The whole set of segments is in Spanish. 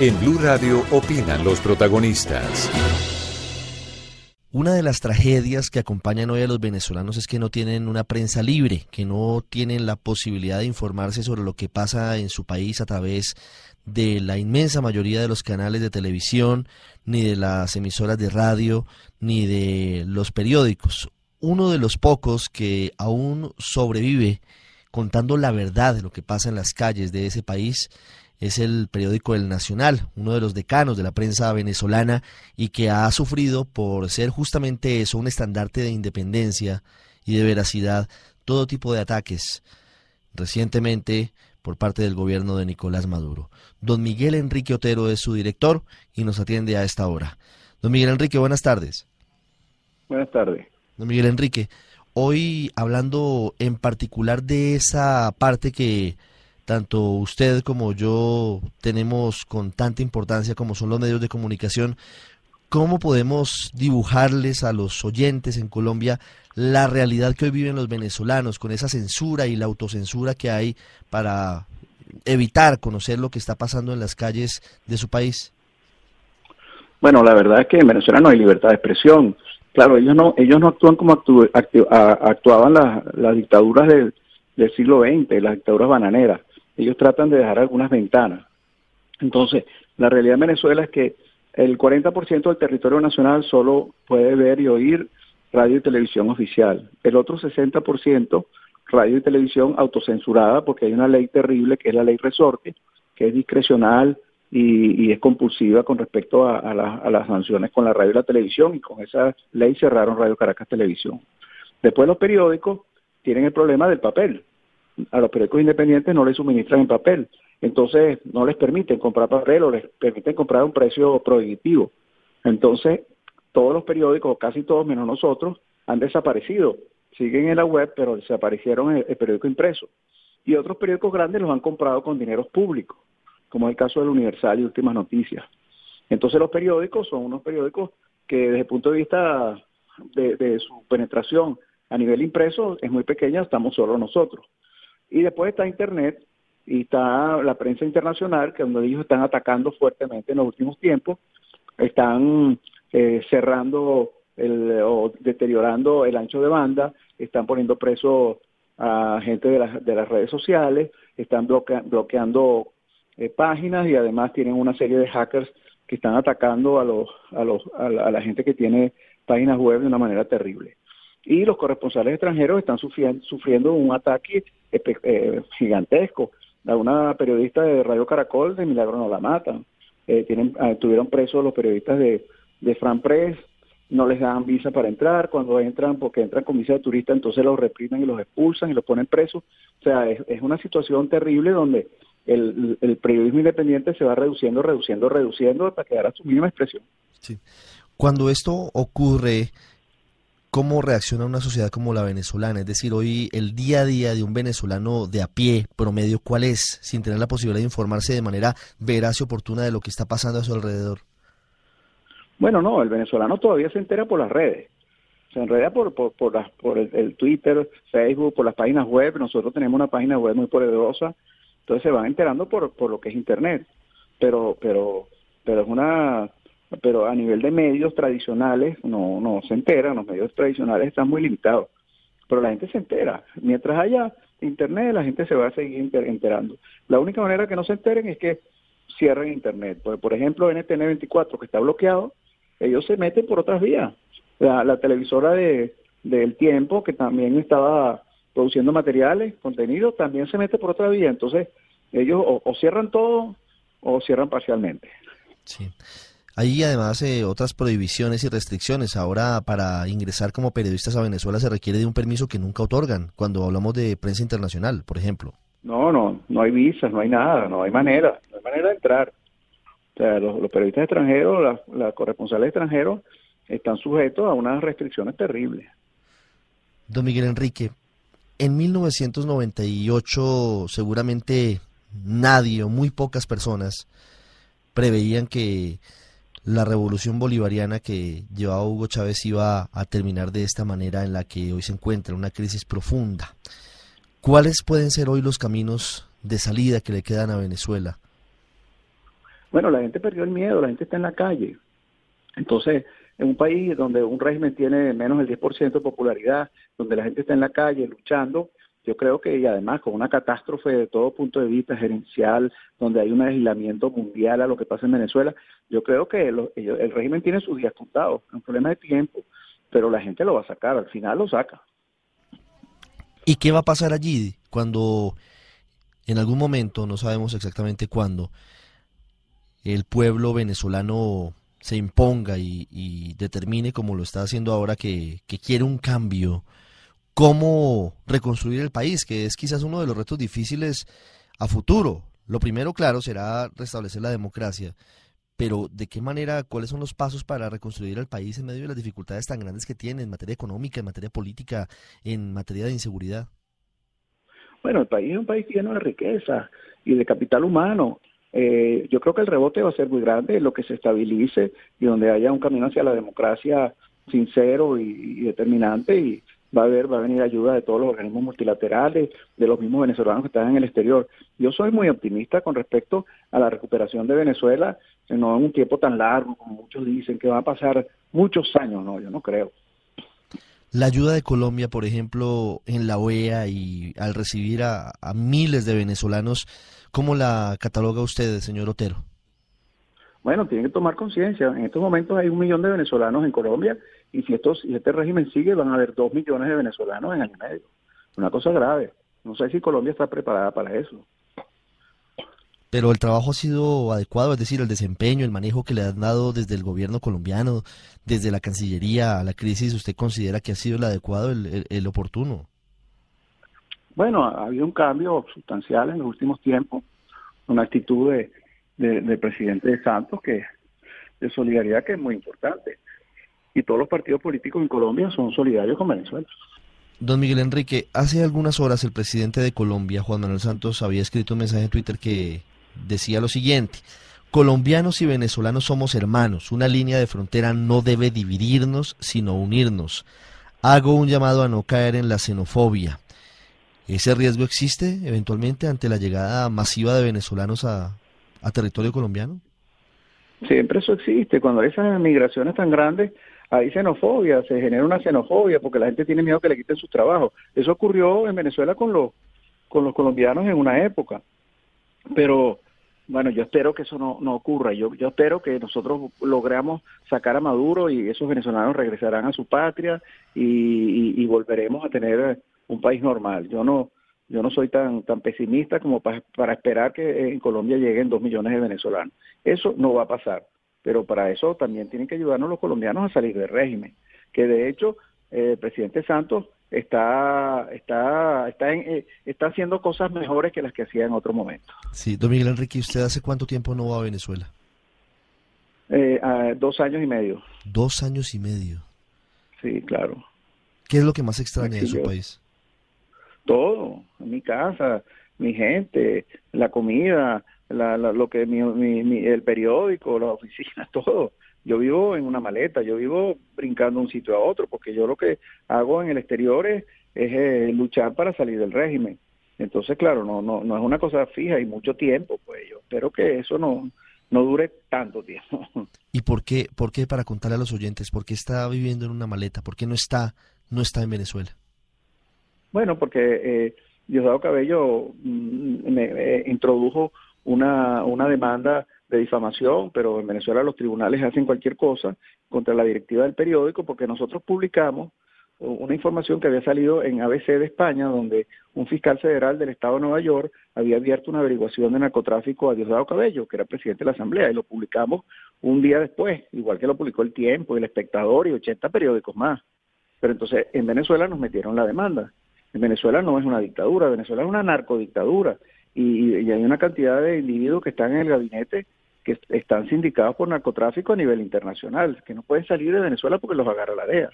En Blue Radio opinan los protagonistas. Una de las tragedias que acompañan hoy a los venezolanos es que no tienen una prensa libre, que no tienen la posibilidad de informarse sobre lo que pasa en su país a través de la inmensa mayoría de los canales de televisión, ni de las emisoras de radio, ni de los periódicos. Uno de los pocos que aún sobrevive contando la verdad de lo que pasa en las calles de ese país es el periódico El Nacional, uno de los decanos de la prensa venezolana y que ha sufrido por ser justamente eso, un estandarte de independencia y de veracidad, todo tipo de ataques recientemente por parte del gobierno de Nicolás Maduro. Don Miguel Enrique Otero es su director y nos atiende a esta hora. Don Miguel Enrique, buenas tardes. Buenas tardes. Don Miguel Enrique, hoy hablando en particular de esa parte que tanto usted como yo tenemos con tanta importancia como son los medios de comunicación, ¿cómo podemos dibujarles a los oyentes en Colombia la realidad que hoy viven los venezolanos con esa censura y la autocensura que hay para evitar conocer lo que está pasando en las calles de su país? Bueno, la verdad es que en Venezuela no hay libertad de expresión. Claro, ellos no, ellos no actúan como actuaban las, dictaduras del, del siglo XX, las dictaduras bananeras ellos tratan de dejar algunas ventanas. Entonces, la realidad en Venezuela es que el 40% del territorio nacional solo puede ver y oír radio y televisión oficial. El otro 60% radio y televisión autocensurada porque hay una ley terrible que es la ley resorte, que es discrecional y, es compulsiva con respecto a, a las sanciones con la radio y la televisión y con esa ley cerraron Radio Caracas Televisión. Después los periódicos tienen el problema del papel a los periódicos independientes no les suministran en papel. Entonces no les permiten comprar papel o les permiten comprar a un precio prohibitivo. Entonces todos los periódicos, casi todos menos nosotros, han desaparecido. Siguen en la web, pero desaparecieron el, periódico impreso. Y otros periódicos grandes los han comprado con dineros públicos, como es el caso del Universal y Últimas Noticias. Entonces los periódicos son unos periódicos que desde el punto de vista de, de su penetración a nivel impreso es muy pequeña, estamos solo nosotros. Y después está Internet y está la prensa internacional, que donde ellos están atacando fuertemente en los últimos tiempos, están eh, cerrando el, o deteriorando el ancho de banda, están poniendo preso a gente de, las de las redes sociales, están bloqueando eh, páginas y además tienen una serie de hackers que están atacando a los a los a la gente que tiene páginas web de una manera terrible y los corresponsales extranjeros están sufriendo, un ataque eh, gigantesco. A una periodista de Radio Caracol de Milagro no la matan. Eh, tienen, ah, tuvieron presos los periodistas de, de Fran Press, no les dan visa para entrar, cuando entran, porque entran con visa de turista, entonces los reprimen y los expulsan y los ponen presos. O sea, es, es una situación terrible donde el, el, periodismo independiente se va reduciendo, reduciendo, reduciendo hasta quedar a su mínima expresión. Sí. Cuando esto ocurre, ¿Cómo reacciona una sociedad como la venezolana? Es decir, hoy el día a día de un venezolano de a pie, promedio, ¿cuál es? Sin tener la posibilidad de informarse de manera veraz y oportuna de lo que está pasando a su alrededor. Bueno, no, el venezolano todavía se entera por las redes. Se enreda por, por, por, por el, Twitter, Facebook, por las páginas web. Nosotros tenemos una página web muy poderosa. Entonces se van enterando por, por lo que es Internet. Pero, pero, pero es una pero a nivel de medios tradicionales no, no se enteran, los medios tradicionales están muy limitados, pero la gente se entera. Mientras haya internet, la gente se va a seguir enterando. La única manera que no se enteren es que cierren internet. Por, por ejemplo, NTN 24 que está bloqueado, ellos se meten por otras vías. La, televisora de del tiempo que también estaba produciendo materiales, contenido, también se mete por otra vía. Entonces, ellos o, o cierran todo o cierran parcialmente. Sí. Hay además eh, otras prohibiciones y restricciones. Ahora para ingresar como periodistas a Venezuela se requiere de un permiso que nunca otorgan cuando hablamos de prensa internacional, por ejemplo. No, no, no hay visas, no hay nada, no hay manera, no hay manera de entrar. O sea, los, periodistas extranjeros, las corresponsales extranjeros están sujetos a unas restricciones terribles. Don Miguel Enrique, en 1998 seguramente nadie o muy pocas personas preveían que la revolución bolivariana que llevaba Hugo Chávez iba a terminar de esta manera en la que hoy se encuentra, una crisis profunda. ¿Cuáles pueden ser hoy los caminos de salida que le quedan a Venezuela? Bueno, la gente perdió el miedo, la gente está en la calle. Entonces, en un país donde un régimen tiene menos del 10% de popularidad, donde la gente está en la calle luchando, yo creo que, y además con una catástrofe de todo punto de vista gerencial, donde hay un aislamiento mundial a lo que pasa en Venezuela, yo creo que el régimen tiene sus días contados, es un problema de tiempo, pero la gente lo va a sacar, al final lo saca. ¿Y qué va a pasar allí cuando en algún momento, no sabemos exactamente cuándo, el pueblo venezolano se imponga y, determine, como lo está haciendo ahora, que, quiere un cambio, cómo reconstruir el país, que es quizás uno de los retos difíciles a futuro. Lo primero, claro, será restablecer la democracia, pero ¿de qué manera, cuáles son los pasos para reconstruir el país en medio de las dificultades tan grandes que tiene en materia económica, en materia política, en materia de inseguridad? Bueno, el país es un país lleno de riqueza y de capital humano. Eh, yo creo que el rebote va a ser muy grande, lo que se estabilice y donde haya un camino hacia la democracia sincero y, determinante y va a haber, va a venir ayuda de todos los organismos multilaterales, de los mismos venezolanos que están en el exterior. Yo soy muy optimista con respecto a la recuperación de Venezuela, no en un tiempo tan largo como muchos dicen, que va a pasar muchos años, no, yo no creo. La ayuda de Colombia, por ejemplo, en la OEA y al recibir a, miles de venezolanos, ¿cómo la cataloga usted, señor Otero? Bueno, tiene que tomar conciencia. En estos momentos hay un millón de venezolanos en Colombia y si, estos, si este régimen sigue van a haber dos millones de venezolanos en año y medio. Una cosa grave. No sé si Colombia está preparada para eso pero el trabajo ha sido adecuado, es decir, el desempeño, el manejo que le han dado desde el gobierno colombiano, desde la Cancillería a la crisis, ¿usted considera que ha sido el adecuado, el, oportuno? Bueno, ha habido un cambio sustancial en los últimos tiempos, una actitud de, del presidente Santos que de solidaridad que es muy importante. Y todos los partidos políticos en Colombia son solidarios con Venezuela. Don Miguel Enrique, hace algunas horas el presidente de Colombia, Juan Manuel Santos, había escrito un mensaje en Twitter que decía lo siguiente, colombianos y venezolanos somos hermanos, una línea de frontera no debe dividirnos, sino unirnos. Hago un llamado a no caer en la xenofobia. ¿Ese riesgo existe eventualmente ante la llegada masiva de venezolanos a, territorio colombiano? Siempre eso existe. Cuando hay esas migraciones tan grandes, hay xenofobia, se genera una xenofobia porque la gente tiene miedo que le quiten sus trabajos. Eso ocurrió en Venezuela con los, con los colombianos en una época. Pero bueno, yo espero que eso no, no ocurra. Yo, yo espero que nosotros logremos sacar a Maduro y esos venezolanos regresarán a su patria y, volveremos a tener un país normal. Yo no, yo no soy tan, tan pesimista como para esperar que en Colombia lleguen dos millones de venezolanos. Eso no va a pasar. Pero para eso también tienen que ayudarnos los colombianos a salir del régimen. Que de hecho, eh, el presidente Santos está está está eh, está haciendo cosas mejores que las que hacía en otro momento. Sí, don Miguel Enrique, ¿usted hace cuánto tiempo no va a Venezuela? Eh, dos años y medio. Dos años y medio. Sí, claro. ¿Qué es lo que más extraña de su país? Todo, mi casa, mi gente, la comida, la, lo que mi, mi, el periódico, la oficina, todo yo vivo en una maleta, yo vivo brincando de un sitio a otro, porque yo lo que hago en el exterior es, eh, luchar para salir del régimen. Entonces, claro, no, no, no es una cosa fija y mucho tiempo, pues yo espero que eso no, no dure tanto tiempo. ¿Y por qué, por qué, para contarle a los oyentes, por qué está viviendo en una maleta? ¿Por qué no está, no está en Venezuela? Bueno, porque eh, Diosdado Cabello mm, me eh, introdujo una, una demanda de difamación, pero en Venezuela los tribunales hacen cualquier cosa contra la directiva del periódico porque nosotros publicamos una información que había salido en ABC de España, donde un fiscal federal del Estado de Nueva York había abierto una averiguación de narcotráfico a Diosdado Cabello, que era presidente de la Asamblea, y lo publicamos un día después, igual que lo publicó El Tiempo, El Espectador y 80 periódicos más. Pero entonces en Venezuela nos metieron la demanda. En Venezuela no es una dictadura, Venezuela es una narcodictadura, y, y hay una cantidad de individuos que están en el gabinete que están sindicados por narcotráfico a nivel internacional, que no pueden salir de Venezuela porque los agarra la DEA.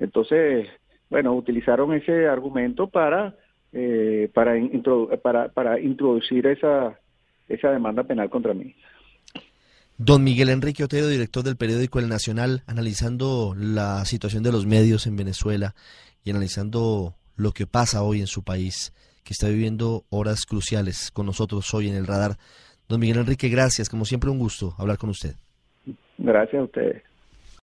Entonces, bueno, utilizaron ese argumento para eh, para, para, para introducir esa, esa demanda penal contra mí. Don Miguel Enrique Otero, director del periódico El Nacional, analizando la situación de los medios en Venezuela y analizando lo que pasa hoy en su país, que está viviendo horas cruciales con nosotros hoy en el radar. Don Miguel Enrique, gracias. Como siempre, un gusto hablar con usted. Gracias a ustedes.